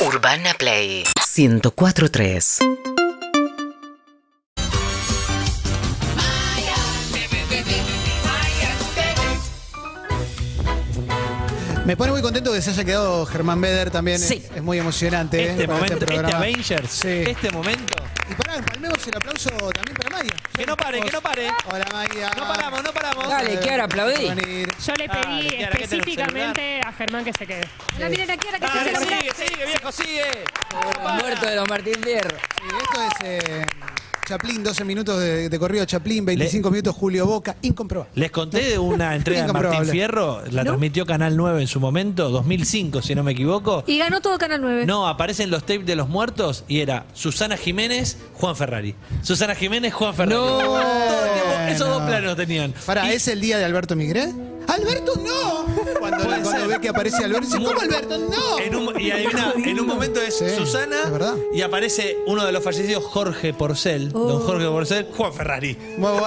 Urbana Play 1043. Me pone muy contento que se haya quedado Germán Beder también. Sí. Es, es muy emocionante. ¿eh? Este para momento, este, programa. Avengers, Sí. este momento. Y pará, empalmemos el aplauso también para Maya. Que no pare, que no pare. Hola Maya. No paramos, no paramos. Dale, Kiara, aplaudí. Yo le pedí Dale, Kiara, ¿qué tenés, específicamente a Germán que se quede. La miren aquí ahora que Dale, se sigue, sigue, viejo, sigue. No para. Muerto de los Martín Fierro. Sí, esto es eh, Chaplin, 12 minutos de, de corrido Chaplin, 25 minutos Julio Boca, incomprobable. Les conté de una entrega de Martín. Fierro, la transmitió Canal 9 en su momento, 2005 si no me equivoco. Y ganó todo Canal 9. No, aparecen los tapes de los muertos y era Susana Jiménez, Juan Ferrari. Susana Jiménez, Juan Ferrari. No. Todo el tiempo, esos dos Bueno. planos tenían. Pará, Y- ¿es el día de Alberto Migré? ¡Alberto no! Cuando, Puede cuando ser. ve que aparece Alberto, dice, ¿cómo Alberto no? En un, y adivina, en un momento es Sí, Susana es verdad. y aparece uno de los fallecidos, Jorge Porcel, don Jorge Porcel, Juan Ferrari. Muy bueno.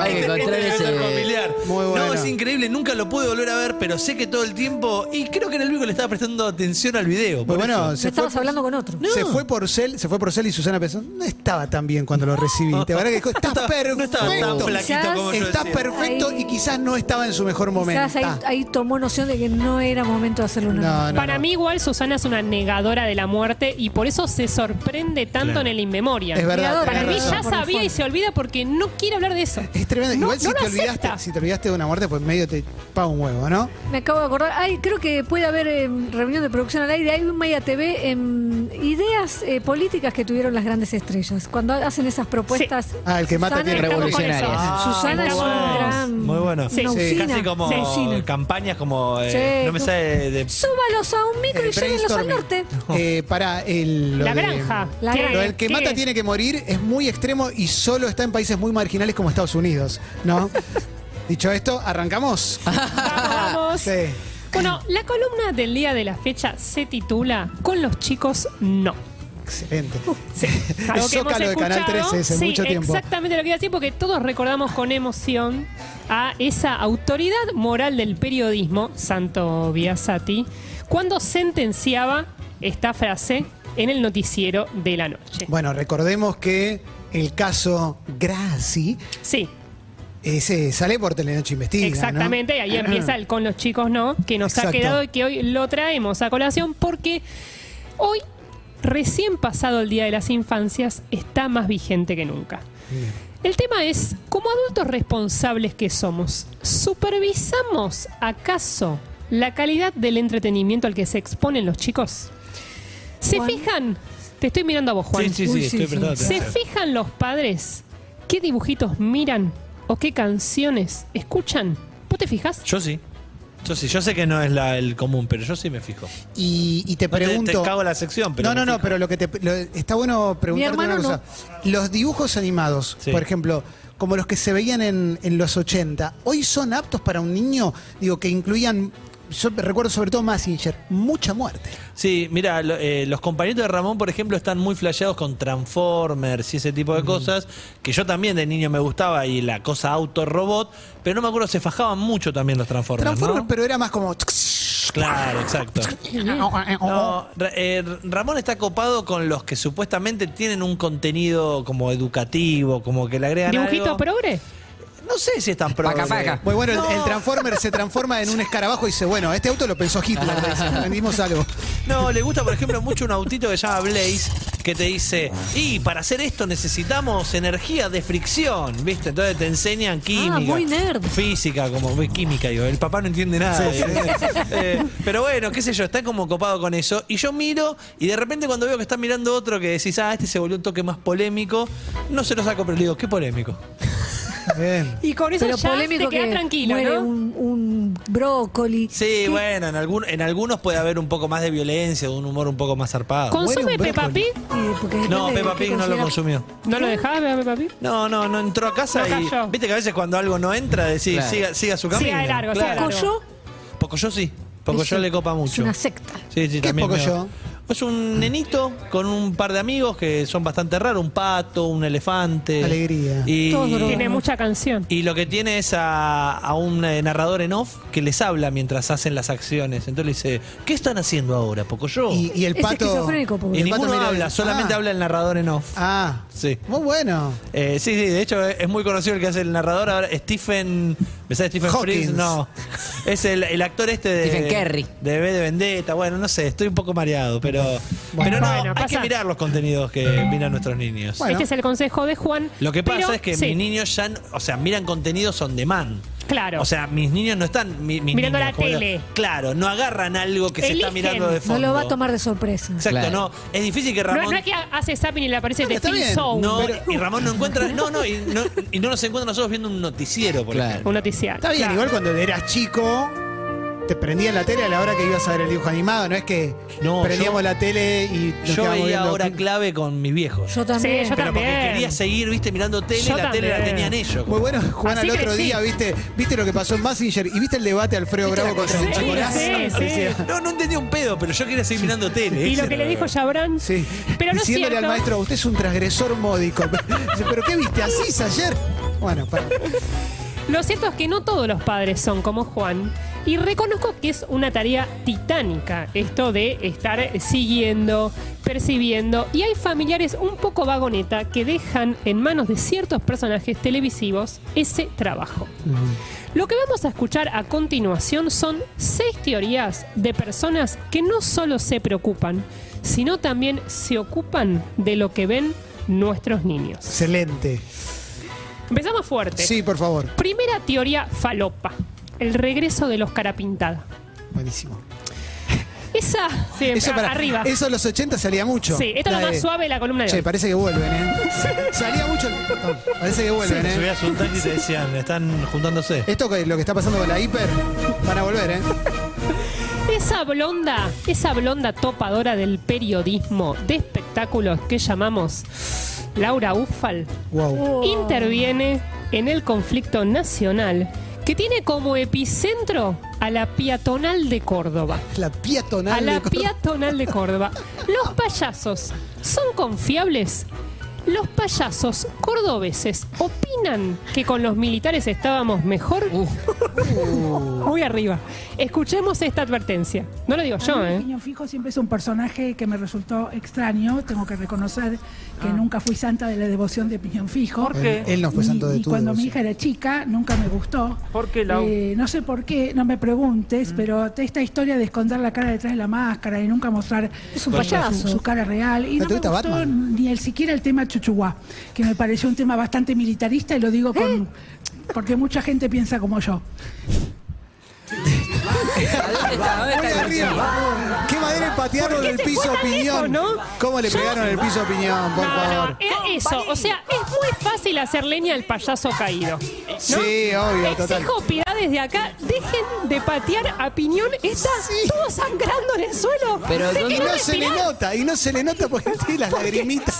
Hay que encontrar ese- familiar. Muy bueno. No, es increíble, nunca lo pude volver a ver, pero sé que todo el tiempo, y creo que en el único le estaba prestando atención al video. Muy por bueno, eso. Se fue, estabas hablando con otro. se fue por Cel, se fue por Cel y Susana pensó, no estaba tan bien cuando lo recibí. Te verdad que dijo, está No estaba- perfecto. no estaba tan flaquito Quizás como yo Está decía. perfecto Ahí- y quizás no estaba en su mejor momento. Quizás ahí, ahí tomó noción de que no era momento de hacerle una No, no, Para no. mí igual Susana es una negadora de la muerte y por eso se sorprende tanto Claro. en el inmemoria. Es verdad. Negadora, Para mí razón. ya sabía y se olvida porque no quiere hablar de eso. Es tremendo. No- Igual te olvidaste, si te olvidaste de una muerte, pues medio te paga un huevo, ¿no? Me acabo de acordar. Ay, creo que puede haber eh, reunión de producción al aire. Hay un Maya TV en ideas eh, políticas que tuvieron las grandes estrellas. Cuando hacen esas propuestas. Ah, el que mata tiene revolucionarias. Ah, Susana muy es un bueno. gran- Muy bueno. Sí. una Sí. Casi como campañas como. eh, Sí, no me sale de. Súbalos a un micro El y llévenlos al norte. Eh, para el. lo La de- granja. La ¿Qué- granja. Lo del que mata es? tiene que morir es muy extremo y solo está en países muy marginales como Estados Unidos, ¿no? Dicho esto, ¿arrancamos? Vamos, vamos. Sí. Bueno, la columna del día de la fecha se titula Con los chicos no. Excelente. Sí, algo que hemos Zócalo de Canal escuchado. 13 hace Sí, mucho tiempo. Exactamente lo que iba a decir, porque todos recordamos con emoción a esa autoridad moral del periodismo, Santo Biasati, cuando sentenciaba esta frase en el noticiero de la noche. Bueno, recordemos que el caso Graci Sí, ese sale por Telenoche Investiga. ¿no? exactamente, ahí empieza el con los chicos no, que nos Exacto. ha quedado y que hoy lo traemos a colación porque hoy, recién pasado el Día de las Infancias, está más vigente que nunca. Bien. El tema es, como adultos responsables que somos, ¿supervisamos acaso la calidad del entretenimiento al que se exponen los chicos? ¿Se Juan. fijan? Te estoy mirando a vos, Juan. Sí, sí, Uy, sí, estoy ¿Se fijan los padres qué dibujitos miran o qué canciones escuchan? ¿Vos te fijas? Yo sí. Yo sí. Yo sé que no es la, el común, pero yo sí me fijo. Y, y te No te- pregunto. te cago la sección, pero No, no, no, pero lo que te, lo- está bueno preguntarte una hermano cosa. Los dibujos animados, Sí. por ejemplo, como los que se veían en, en los 80, ¿hoy son aptos para un niño? Digo, que incluían, yo recuerdo sobre todo Massinger, mucha muerte. Sí, mira, lo- eh, los compañeros de Ramón, por ejemplo, están muy flasheados con Transformers y ese tipo de cosas, que yo también de niño me gustaba y la cosa auto-robot, pero no me acuerdo, se fajaban mucho también los Transformers. Transformers, ¿no? pero era más como... Claro, exacto. No, eh, Ramón está copado con los que supuestamente tienen un contenido como educativo, como que le agregan ¿Dibujito algo. No sé si es tan pro. Paca, paca. Muy bueno, el, el Transformer se transforma en un escarabajo y dice, bueno, este auto lo pensó Hitler, vendimos algo. No, le gusta, por ejemplo, mucho un autito que se llama Blaze, que te dice, y para hacer esto necesitamos energía de fricción, ¿viste? Entonces te enseñan química. Ah, muy nerd. Física, como química, digo. El papá no entiende nada. Eh, pero bueno, qué sé yo, está como copado con eso. Y yo miro, y de repente cuando veo que está mirando otro que decís, ah, este se volvió un toque más polémico, no se lo saco, pero le digo, ¿qué polémico? Bien. Y con eso Pero ya polémico te quedas que tranquilo, muere ¿no? un, un brócoli. Sí, bueno, en, algún, en algunos puede haber un poco más de violencia, un humor un poco más zarpado. ¿Consume Peppa. Pig? Eh, porque No, Peppa Pig no lo consumió. ¿No lo dejabas ver Peppa Pig? No, no, no entró a casa No y. cayó. Viste que a veces cuando algo no entra, decís, Claro. siga, siga su camino. Siga de largo, siga de claro. largo. Pocoyo Pocoyo sí. Pocoyo es- le copa Es mucho. una secta. Sí, sí, ¿Qué también. Pocoyo? veo. Es un nenito con un par de amigos que son bastante raros, un pato, un elefante. Alegría. Y. Tiene mucha canción. y lo que tiene es a, a un eh, narrador en off que les habla mientras hacen las acciones. Entonces le dice, ¿qué están haciendo ahora, Pocoyo? Y, y el Es pato. porque- Y el pato ninguno habla, solamente Ah. habla el narrador en off. Ah, Sí. muy bueno. Eh, sí, sí, de hecho es muy conocido el que hace el narrador ahora, Stephen. ¿Me sale Stephen Hawkins. Frears? No. Es el, el actor este de. Stephen Curry. De B de Vendetta. Bueno, no sé, estoy un poco mareado, pero. pero no, Bueno, hay pasa- que mirar los contenidos que miran nuestros niños. Bueno. Este es el consejo de Juan. Lo que pasa pero- es que sí, mis niños ya, o sea, miran contenidos on demand. Claro. O sea, mis niños no están mi- mis Mirando niños, la tele. Claro, no agarran algo que se está Eligen. mirando de No fondo. lo va a tomar de sorpresa. Exacto, Claro. no. Es difícil que no, Ramón. no es que hace zapping y le aparece No, The. No, Pero- y Ramón no encuentra. No, no, y no, y no nos encuentra nosotros viendo un noticiero, por Claro. ejemplo. Un noticiario. Está bien, Claro. igual cuando eras chico, te prendían la tele a la hora que ibas a ver el dibujo animado. No es que No, prendíamos yo- la tele y nos Yo veía hora clave con mis viejos. Yo también. Sí, yo pero porque quería seguir, viste, mirando tele Yo y la tele la tenían ellos. Muy bueno, Juan, Así al otro crecí. día, ¿viste, ¿viste lo que pasó en Massinger? ¿Y viste el debate Alfredo Bravo contra Sí, Nicolás? sí, No, no entendía un pedo, pero yo quería seguir mirando tele. Y lo que le dijo Chabran. Sí. Pero no es Diciéndole cierto. al maestro, usted es un transgresor módico. Dice, ¿pero qué viste así ayer? Bueno, para. Lo cierto es que no todos los padres son como Juan. Y reconozco que es una tarea titánica esto de estar siguiendo, percibiendo. Y hay familiares un poco vagoneta que dejan en manos de ciertos personajes televisivos ese trabajo. Lo que vamos a escuchar a continuación son seis teorías de personas que no solo se preocupan, sino también se ocupan de lo que ven nuestros niños. Excelente. Empezamos fuerte. Sí, por favor. Primera teoría falopa. El regreso de los carapintada. Buenísimo. Esa, sí, Eso para arriba. Eso en los 80 salía mucho. Sí, esto es La lo más de- suave de la columna de Che, hoy. parece que vuelven, ¿eh? Salía mucho. no, parece que vuelven, Te ¿eh? subías un taxi y te decían, están juntándose. Esto que lo que está pasando con la hiper, van a volver, ¿eh? Esa blonda, esa blonda topadora del periodismo de espectáculos que llamamos Laura Ufal, Wow. interviene en el conflicto nacional que tiene como epicentro a la peatonal de Córdoba. La peatonal. A la de peatonal de Córdoba. ¿Los payasos son confiables? ¿Los payasos cordobeses opinan que con los militares estábamos mejor? Uh, Muy arriba. Escuchemos esta advertencia. No lo digo yo, ¿eh? Piñón Fijo siempre es un personaje que me resultó extraño. Tengo que reconocer que Ah. nunca fui santa de la devoción de Piñón Fijo. Él, él no fue Y- santo de y tu cuando mi hija era chica, nunca me gustó. ¿Por qué, Lau? Eh, no sé por qué, no me preguntes, Mm. pero esta historia de esconder la cara detrás de la máscara y nunca mostrar Es un su- payaso. Su, cara real. Y ¿No me gustó Batman? ni el siquiera el tema Chuchuá, que me pareció un tema bastante militarista y lo digo ¿Eh? con... Porque mucha gente piensa como yo. ¿a dónde está? ¿Dónde Muy está el. Qué manera del se piso opinión. no? ¿Cómo le pegaron el piso opinión, por favor? no, eh, eso. O sea, es muy fácil hacer leña al payaso caído. ¿no? Sí, obvio, total. Exijo piedad desde acá. Dejen de patear a Piñón. Está todo sangrando en el suelo. Pero Dejen ¿dónde- Y no se le nota, y no se le nota porque tiene las lagrimitas.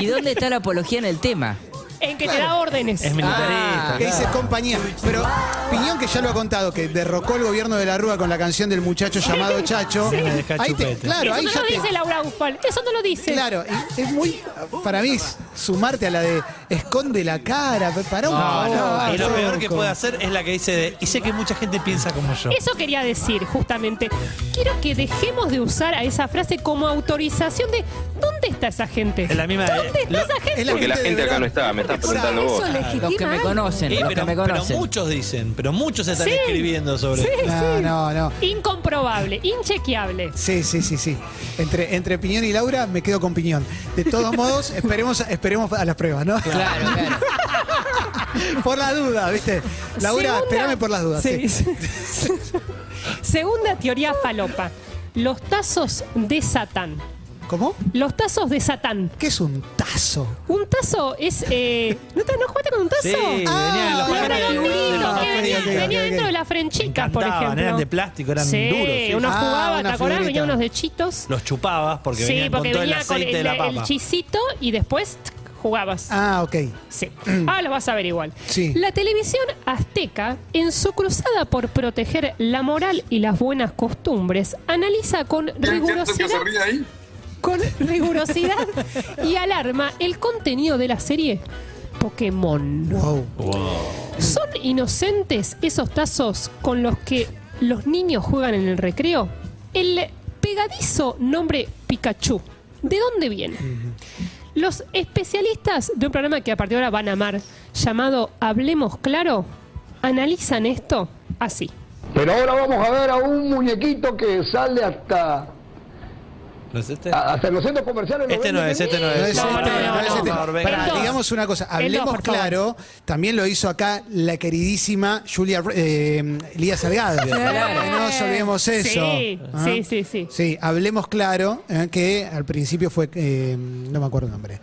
¿Y dónde está la apología en el tema? En que te da órdenes. Es militarista. Ah. Que dice compañía. Pero Piñón, que ya lo ha contado, que derrocó el gobierno de la Rúa con la canción del muchacho llamado Chacho. Sí. Me Ahí te- chupete. claro, Eso ahí no ya lo te. dice Laura Ufal. Eso no lo dice. Claro, y es muy. Para mí, es sumarte a la de esconde la cara. Para un No, y lo peor que puede hacer es la que dice de, y sé que mucha gente piensa como yo. Eso quería decir, justamente. Quiero que dejemos de usar a esa frase como autorización de ¿dónde está esa gente? Es la misma- ¿Dónde está lo- esa gente? Es la Porque la gente de acá no está, me estás preguntando Eso vos. legitima Los que me algo. conocen, Sí, los pero, que me pero conocen. muchos dicen, pero muchos están Sí. escribiendo sobre Sí, No, no, no. Incomprobable, inchequeable. Sí, sí, sí, sí. Entre, entre Piñón y Laura me quedo con Piñón. De todos modos, esperemos, esperemos a las pruebas, ¿no? Claro, claro. por la duda, ¿viste? Laura, Segunda- espérame por las dudas. Sí. sí. Segunda teoría falopa. Los tazos de Satán. ¿Cómo? Los tazos de Satán. ¿Qué es un tazo? Un tazo es. Eh, ¿No te no jugaste con un tazo? Sí, venían en los Ah, Un paquetes de- redondito ok, que venía, ok, ok, venía ok. dentro de las frenchicas, por encantaban, ejemplo. eran de plástico, eran sí, duros, sí. uno Ah, jugaba, ¿te una acordás? figurita. Venían unos de chitos. Los chupabas porque sí, venían porque con todo el venía con aceite el, de la el papa. chisito y después tsk, jugabas. Ah, ok. Sí. Ahora lo vas a ver igual. Sí. La televisión azteca, en su cruzada por proteger la moral y las buenas costumbres, analiza con rigurosidad, con rigurosidad y alarma el contenido de la serie Pokémon. Wow. ¿Son inocentes esos tazos con los que los niños juegan en el recreo? El pegadizo nombre Pikachu, ¿de dónde viene? Los especialistas de un programa que a partir de ahora van a amar, llamado Hablemos Claro, analizan esto así. Pero ahora vamos a ver a un muñequito que sale hasta, ¿No es este? hasta en los centros comerciales. Este no es, este no No es. No, este, es este. digamos una cosa, hablemos claro, también lo hizo acá la queridísima Julia eh, Lía Salgado. No nos olvidemos eso. Sí, ¿Ah? sí, sí, sí. Sí, hablemos claro, eh, que al principio fue, eh, no me acuerdo el nombre.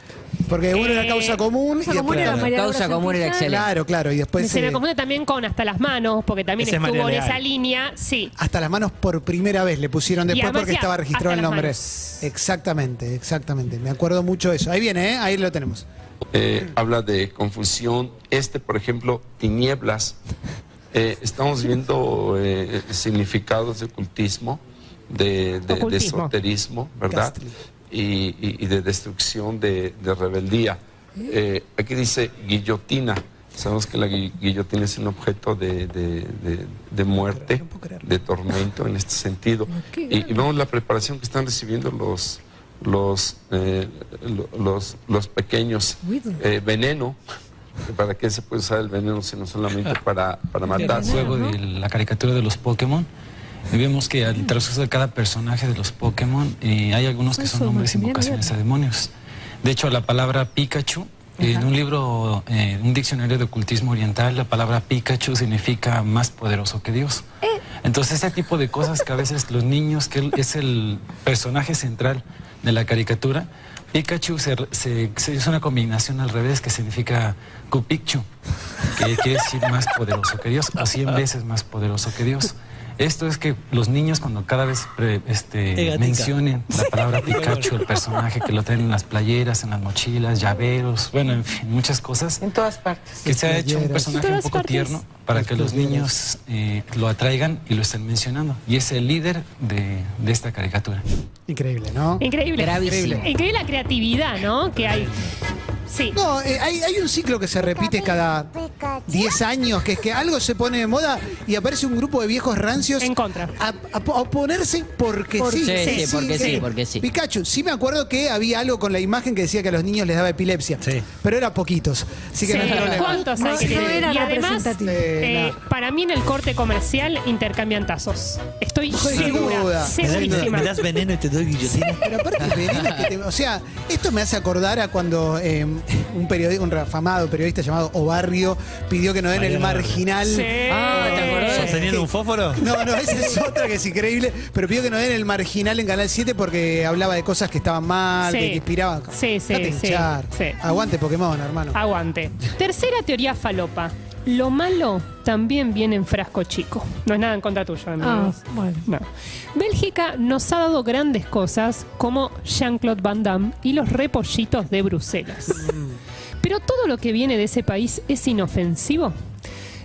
Porque uno era Eh, causa común y Causa común después... era María Causa común era excelente. Claro, claro, y después... Se me eh, confunde también con Hasta las Manos, porque también Ese es estuvo en esa línea. Sí. hasta las manos por primera vez le pusieron después porque estaba registrado hasta el nombre. manos. Exactamente, exactamente. Me acuerdo mucho de eso. Ahí viene, ¿eh? ahí lo tenemos. eh, habla de confusión. Este, por ejemplo, tinieblas. Eh, estamos viendo eh, significados de ocultismo, de, de- esoterismo, ¿verdad? Y, y- y de destrucción de, de rebeldía. Eh, aquí dice guillotina. Sabemos que la gui- guillotina es un objeto de, de- de- de muerte, de tormento en este sentido. Y, y vemos la preparación que están recibiendo los, los, eh, lo- los, los pequeños. Eh, veneno. ¿Para qué se puede usar el veneno si no solamente para, para matar? el juego de la caricatura de los Pokémon. Y vemos que al transcurso de cada personaje de los Pokémon eh, hay algunos que son Eso, nombres e invocaciones a demonios. De hecho, la palabra Pikachu, en un libro, eh, un diccionario de ocultismo oriental, la palabra Pikachu significa más poderoso que Dios. Entonces, ese tipo de cosas que a veces los niños, que él es el personaje central de la caricatura, Pikachu se, se- se- es una combinación al revés que significa Kupikchu, que quiere decir más poderoso que Dios, o cien veces más poderoso que Dios. Esto es que los niños cuando cada vez pre- Eh, este, mencionen la palabra Pikachu, el personaje que lo traen en las playeras, en las mochilas, llaveros, bueno, en fin, muchas cosas. En todas partes. Que se ha hecho un personaje un poco partes. tierno para que los niños eh, lo atraigan y lo estén mencionando. Y es el líder de, de esta caricatura. Increíble, ¿no? Increíble. Gravísimo. Increíble la creatividad, ¿no? Que hay. Sí. No, eh, hay, hay un ciclo que se repite cada 10 años, que es que algo se pone de moda y aparece un grupo de viejos rancios En contra. a, a- a oponerse porque Por- sí. Sí, sí, porque sí, porque sí. Pikachu, sí me acuerdo que había algo con la imagen que decía que a los niños les daba epilepsia, Sí. pero era poquitos, así que no hay Sí, problema. ¿Cuántos hay que tener? Y además, eh, para mí en el corte comercial intercambian tazos. Estoy segura. duda. Segurísima. Me das veneno y te doy guillotina. Pero aparte, veneno que te- o sea, esto me hace acordar a cuando eh, un periodista, un afamado periodista llamado Obarrio pidió que nos den el marginal. Sí. Ah, ¿te acordás? ¿Sosteniendo un fósforo? No, no, esa es otra que es increíble, pero pidió que nos den el marginal en Canal 7 porque hablaba de cosas que estaban mal, Sí. que, que inspiraban. Sí, sí, Date sí, hinchar. sí. Aguante Pokémon, hermano. Aguante. Tercera teoría falopa. Lo malo también viene en frasco chico. No es nada en contra tuyo, Ah, amigos. bueno. No. Bélgica nos ha dado grandes cosas como Jean-Claude Van Damme y los repollitos de Bruselas. Pero todo lo que viene de ese país es inofensivo.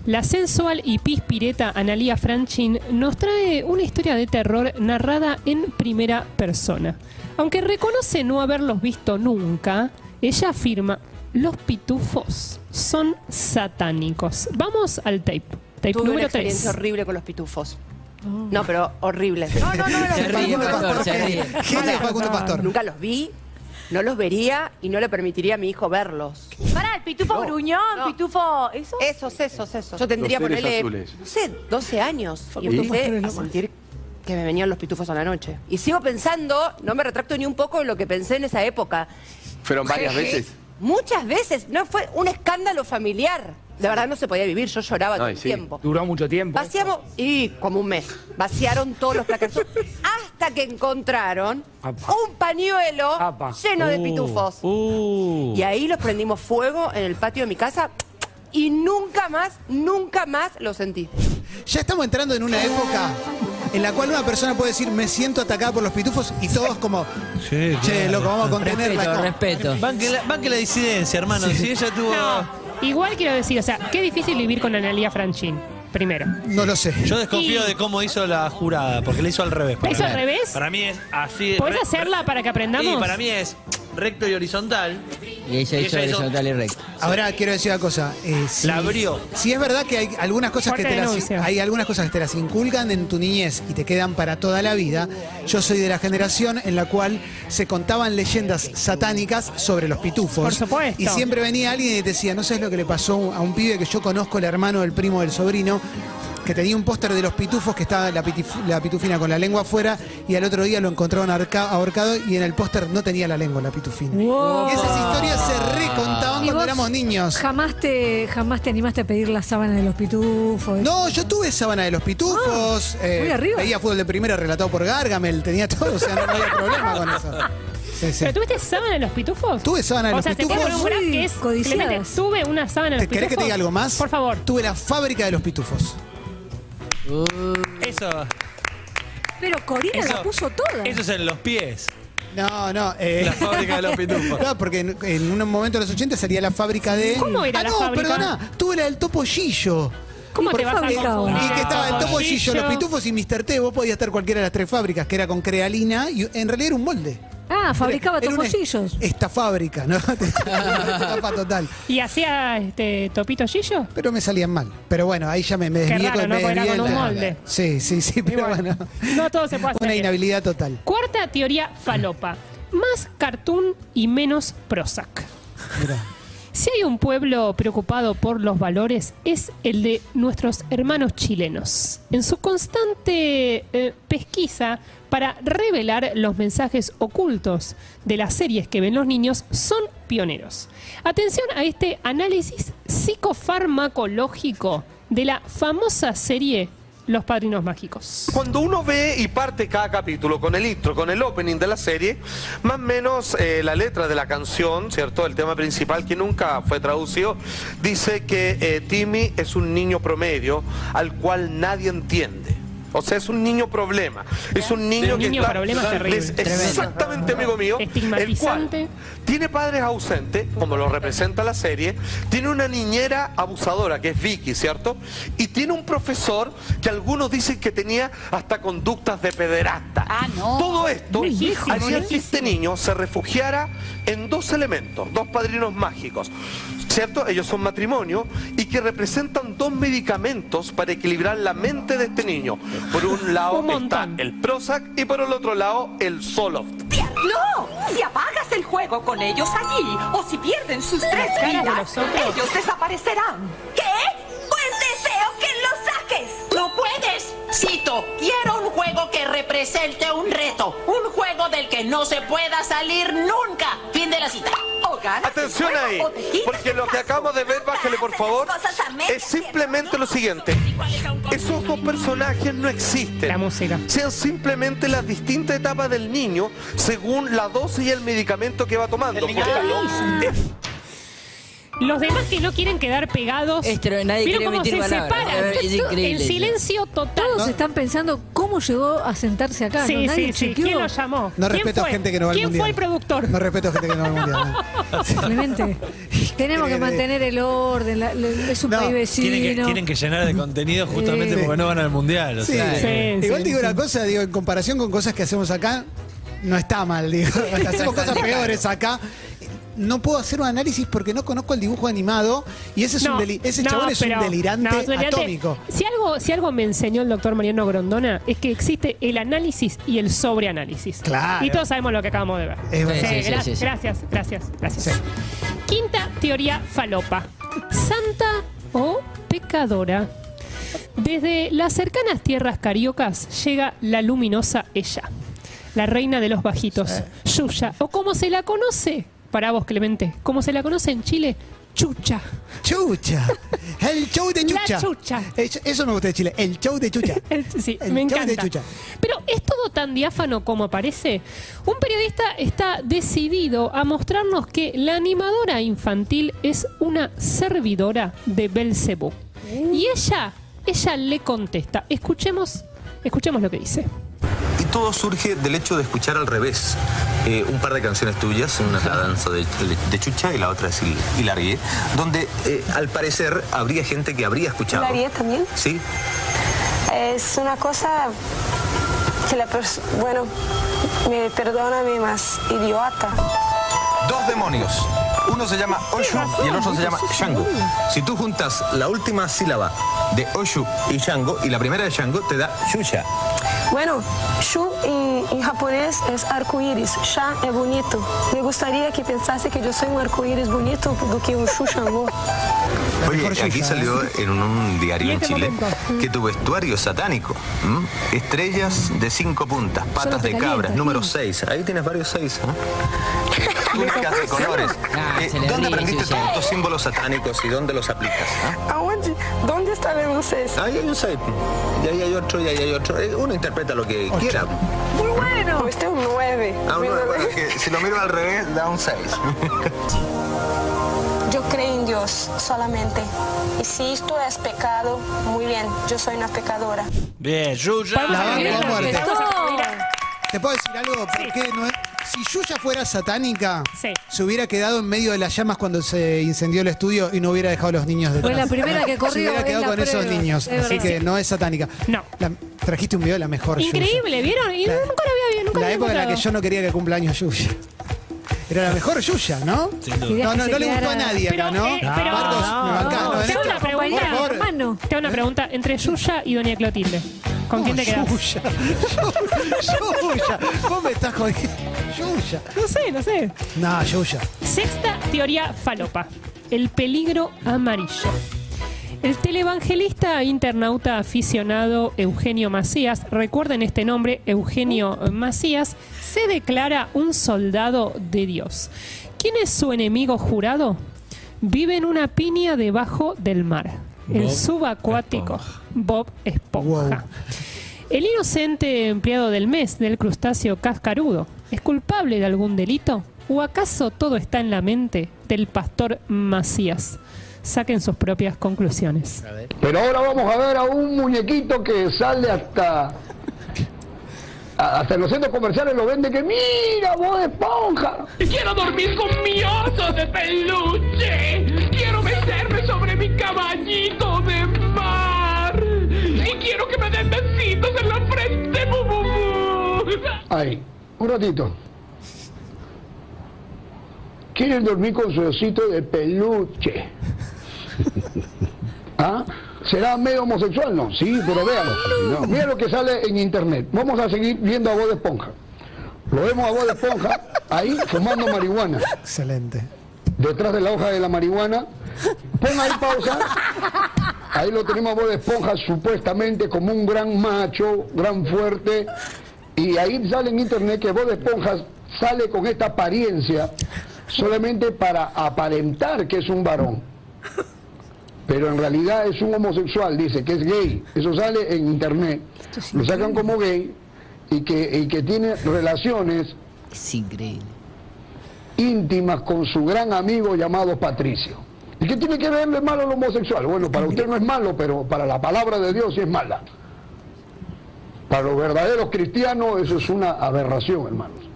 La sensual y pispireta Analia Franchin nos trae una historia de terror narrada en primera persona. Aunque reconoce no haberlos visto nunca, ella afirma, los pitufos son satánicos. Vamos al tape. Tape Tuve una número experiencia 3. horrible con los pitufos. No, pero horrible. No, no, no. Nunca los vi, no los vería y no le permitiría a mi hijo verlos. Pará, el pitufo No, gruñón, no. pitufo. ¿Eso? Esos, esos, esos. Yo tendría, Los seres ponerle, azules. no sé, 12 años. Y empecé a sentir que me venían los pitufos a la noche. Y sigo pensando, no me retracto ni un poco de lo que pensé en esa época. ¿Fueron varias veces? Muchas veces. No fue un escándalo familiar. De verdad no se podía vivir, yo lloraba todo el sí. tiempo. Duró mucho tiempo. Vaciamos, y como un mes, vaciaron todos los placarzones hasta que encontraron Apa. un pañuelo Apa. lleno de pitufos. Uh. Y ahí los prendimos fuego en el patio de mi casa y nunca más, nunca más lo sentí. Ya estamos entrando en una época en la cual una persona puede decir, me siento atacada por los pitufos, y todos como, Sí, che, claro. loco, vamos a contenerla. Respeto, respeto. Banque la, banque la disidencia, hermano. Si ella tuvo. No, igual quiero decir, o sea, qué difícil vivir con Analia Franchín, primero. No lo sé. Yo desconfío Y- de cómo hizo la jurada, porque la hizo al revés. ¿La hizo al revés? Para mí es así. ¿Podés re- hacerla para que aprendamos? Sí, para mí es recto y horizontal. Y ella Y hizo ella hizo- horizontal y recto. Ahora quiero decir una cosa. eh, si, La abrió. Si es verdad que hay algunas cosas que Fuerte te las, denuncia. hay algunas cosas que te las inculcan en tu niñez y te quedan para toda la vida. Yo soy de la generación en la cual se contaban leyendas satánicas sobre los pitufos. Por supuesto. Y siempre venía alguien y te decía, no sabes lo que le pasó a un pibe que yo conozco, el hermano del primo del sobrino. Que tenía un póster de los pitufos que estaba la, pitif- la pitufina con la lengua afuera y al otro día lo encontraron arca- ahorcado y en el póster no tenía la lengua la pitufina. Wow. Y esas historias se recontaban ¿Y cuando éramos niños. Jamás te, jamás te animaste a pedir la sábana de los pitufos. No, yo tuve sábana de los pitufos. eh, Ah, muy arriba. Veía fútbol de primera relatado por Gargamel, tenía todo, o sea, no, no había problema con eso. Sí, sí. ¿Pero tuviste sábana de los pitufos? Tuve sábana de o los sea, te puedo pitufos. que es tuve una sábana de ¿Te los querés que te pitufos. diga algo más? Por favor. Tuve la fábrica de los pitufos. Eso, Pero Corina Eso- la puso toda. eso es en los pies. No, no. eh, La fábrica de los pitufos. No, porque en, en un momento de los 80 salía la fábrica de. ¿Cómo era ah, la no, fábrica? perdona. Tuve la del Topo Gillo. ¿Cómo ¿Y por te vas a? Y que estaba el Topo Gillo. los pitufos y Mr. T. Vos podías estar cualquiera de las tres fábricas, que era con crealina, y en realidad era un molde. Ah, fabricaba Era una- toposillos. Esta fábrica, ¿no? Estafa total. ¿Y hacía este Topito Gillo? Pero me salían mal. Pero bueno, ahí ya me, me Qué desvié raro, con- ¿no? me Porque era desvié con un molde. Sí, sí, sí, pero bueno. No todo se puede hacer. Una bien. inhabilidad total. Cuarta teoría falopa. Más cartoon y menos Prozac. Mirá. Si hay un pueblo preocupado por los valores, es el de nuestros hermanos chilenos. En su constante eh, pesquisa para revelar los mensajes ocultos de las series que ven los niños, son pioneros. Atención a este análisis psicofarmacológico de la famosa serie Los Padrinos Mágicos. Cuando uno ve y parte cada capítulo con el intro, con el opening de la serie, más o menos eh, la letra de la canción, ¿cierto? El tema principal que nunca fue traducido, dice que eh, Timmy es un niño promedio al cual nadie entiende. O sea, es un niño problema. Es un niño Un que niño está- problema es terrible. es exactamente amigo mío, el cual Estigmatizante. tiene padres ausentes, como lo representa la serie, tiene una niñera abusadora, que es Vicky, ¿cierto? Y tiene un profesor que algunos dicen que tenía hasta conductas de pederasta. Ah, no. Todo esto hacía que este niño se refugiara en dos elementos, dos padrinos mágicos. ¿Cierto? Ellos son matrimonio y que representan dos medicamentos para equilibrar la mente de este niño. Por un lado Un está el Prozac y por el otro lado el Zoloft. ¡No! Si apagas el juego con ellos allí, o si pierden sus tres de vidas, ellos desaparecerán. ¿Qué? Pues deseo que los saques. ¡No puedes! Cito, quiero un juego que represente un reto. Un juego del que no se pueda salir nunca. Fin de la cita. Atención ahí, porque lo que acabamos de ver, bájale por favor, es simplemente lo siguiente. Esos dos personajes no existen. La música. Sean simplemente las distintas etapas del niño según la dosis y el medicamento que va tomando. Los demás que no quieren quedar pegados. Esto, nadie ¿Vieron quiere cómo se palabras. separan? Es increíble En silencio total. Todos están pensando cómo llegó a sentarse acá. Sí, ¿no? Nadie sí, sí. chequeó. ¿Quién lo llamó? No ¿Quién respeto a gente que no va al ¿Quién mundial. fue el productor? No respeto a gente que no va al mundial. Simplemente. Tenemos que Cree- mantener el orden. la- la- es un No, país vecino. Tienen que, tienen que llenar de contenido justamente Sí. porque no van al mundial. O Sí. sea, Sí, Igual digo sí. una cosa, digo, en comparación con cosas que hacemos acá, no está mal, digo. Hacemos cosas peores acá. No puedo hacer un análisis porque no conozco el dibujo animado y ese, es un No, deli- ese no, chabón es pero- un delirante no, es delirante. atómico. Si algo, si algo me enseñó el doctor Mariano Grondona es que existe el análisis y el sobreanálisis. Claro. Y todos sabemos lo que acabamos de ver. Es verdad. Sí, sí, gra- sí, sí. Gracias, gracias, gracias. Sí. Quinta teoría falopa. Santa o pecadora. Desde las cercanas tierras cariocas llega la luminosa ella, la reina de los bajitos, Yuya, o como se la conoce, para vos Clemente, como se la conoce en Chile, Chucha. Chucha. El show de La Chucha. Chucha. Eso me gusta de Chile. El show de Chucha. El- sí, El me show de encanta. Chucha. Pero es todo tan diáfano como parece. Un periodista está decidido a mostrarnos que la animadora infantil es una servidora de Belcebú. Y ella, ella le contesta. Escuchemos Escuchemos lo que dice. Todo surge del hecho de escuchar al revés eh, un par de canciones tuyas, una es la danza de, de Chucha y la otra es Il- Hilarie, donde eh, al parecer habría gente que habría escuchado. ¿Hilarie también? Sí. Es una cosa que la persona, bueno, me perdóname más idiota. Dos demonios. Uno se llama Oshu y el otro se llama Shango. Si tú juntas la última sílaba de Oshu y Shango y la primera de Shango te da Shusha. Bueno, Shu en, en japonés es arcoíris, Sha es bonito. Me gustaría que pensase que yo soy un arcoíris bonito do que un Shu Shango. Oye, aquí salió en un, un diario en Chile momento. que tu vestuario es satánico. Estrellas de cinco puntas, patas de cabras, sí. número seis. Ahí tienes varios seis. ¿eh? Túnicas de colores. Ah, Eh, ¿Dónde aprendiste todos estos símbolos satánicos y dónde los aplicas? ah? ¿Dónde está el vocês? Ahí hay un seis. Y ahí hay otro, y ahí hay otro. Eh, Uno interpreta lo que quiera. Muy bueno. Este es un 9. Ah, uno, bueno, que si lo miro al revés, da un 6. Yo creo en Dios solamente. Y si esto es pecado, muy bien, yo soy una pecadora. Bien, Yuya. La muerte. ¿Te puedo decir algo? ¿Por qué no es- Si Yuya fuera satánica, se hubiera quedado en medio de las llamas cuando se incendió el estudio y no hubiera dejado a los niños detrás. Fue la primera que Se corrió hubiera en quedado la con esos prueba. niños. Es Así verdad. que no es satánica. No. La- trajiste un video de la mejor Yuya. Increíble, ¿vieron? Y La- nunca lo había, nunca lo La había época en la que encontrado. yo no quería que cumpla años Yuya. Era la mejor Yuya, ¿no? duda. No, no, no se le gustó a nadie acá, ¿no? eh, pero- Marcos, me bancás, no, en Te hago esto- una pregunta. por favor. Te hago una pregunta. Entre Yuya y Doña Clotilde. ¿Con quién te quedas? Yuya. Yuya. Vos me estás jodiendo. Yuya. No sé, no sé. No, Yuya. Sexta teoría falopa. El peligro amarillo. El televangelista internauta aficionado Eugenio Macías, recuerden este nombre, Eugenio Macías, se declara un soldado de Dios. ¿Quién es su enemigo jurado? Vive en una piña debajo del mar. El Bob subacuático Bob Esponja. El inocente empleado del mes del crustáceo cascarudo es culpable de algún delito o acaso todo está en la mente del pastor Macías. Saquen sus propias conclusiones. Pero ahora vamos a ver a un muñequito que sale hasta. Hasta en los centros comerciales lo vende que mira, vos de esponja. Quiero dormir con mi oso de peluche. Quiero meterme sobre mi caballito de mar. Y quiero que me den besitos en la frente. Bu, bu, bu. Ahí, un ratito. Quieren dormir con su osito de peluche. ¿Ah? ¿Será medio homosexual? No, sí, pero véalo. No, Mira lo que sale en internet. Vamos a seguir viendo a Bob de Esponja. Lo vemos a Bob de Esponja ahí fumando marihuana. Excelente. Detrás de la hoja de la marihuana. Pon ahí pausa. Ahí lo tenemos a Bob de Esponja supuestamente como un gran macho, gran fuerte. Y ahí sale en internet que Bob de Esponja sale con esta apariencia solamente para aparentar que es un varón. Pero en realidad es un homosexual, dice que es gay. Eso sale en internet. Lo sacan como gay y que, y que tiene relaciones Es increíble. íntimas con su gran amigo llamado Patricio. ¿Y qué tiene que ver de malo el homosexual? Bueno, para usted no es malo, pero para la palabra de Dios sí es mala. Para los verdaderos cristianos eso es una aberración, hermanos.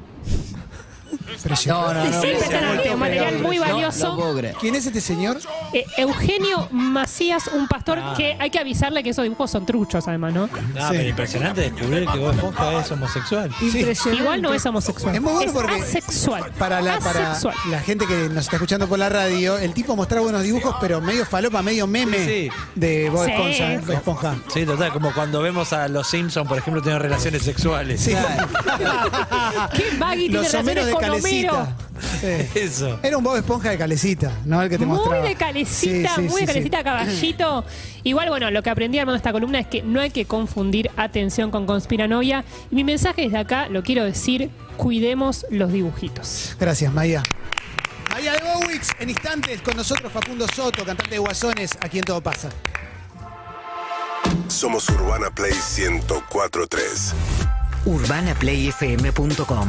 No, no, no. Siempre están ante material muy valioso. ¿Quién es este señor? Eh, Eugenio Macías, un pastor que hay que avisarle que esos dibujos son truchos, además, ¿no? No, pero impresionante descubrir que Bob Esponja es homosexual. Igual no es homosexual. Es muy bueno porque asexual. para la, para Asexual. la gente que nos está escuchando por la radio, el tipo mostraba buenos dibujos, pero medio falopa, medio meme Sí, sí. de Bob Sí. Esponja. Bob Esponja. Sí, total, como cuando vemos a los Simpsons, por ejemplo, tener relaciones sexuales. Sí. ¿Qué Maggie tiene Los Homeros relaciones de con Homero? Calecita. Sí. Eso. Era un Bob Esponja de Calecita, ¿no? El que te Muy mostraba. de calecita, Sí, sí, muy sí, de sí. calecita caballito. Igual, bueno, lo que aprendí armando esta columna es que no hay que confundir atención con conspiranovia. Y mi mensaje desde acá, lo quiero decir, cuidemos los dibujitos. Gracias, Maya. Maya de Bowix, en instantes con nosotros Facundo Soto, cantante de Guasones, aquí en Todo Pasa. Somos Urbana Play 1043. UrbanaPlayFM.com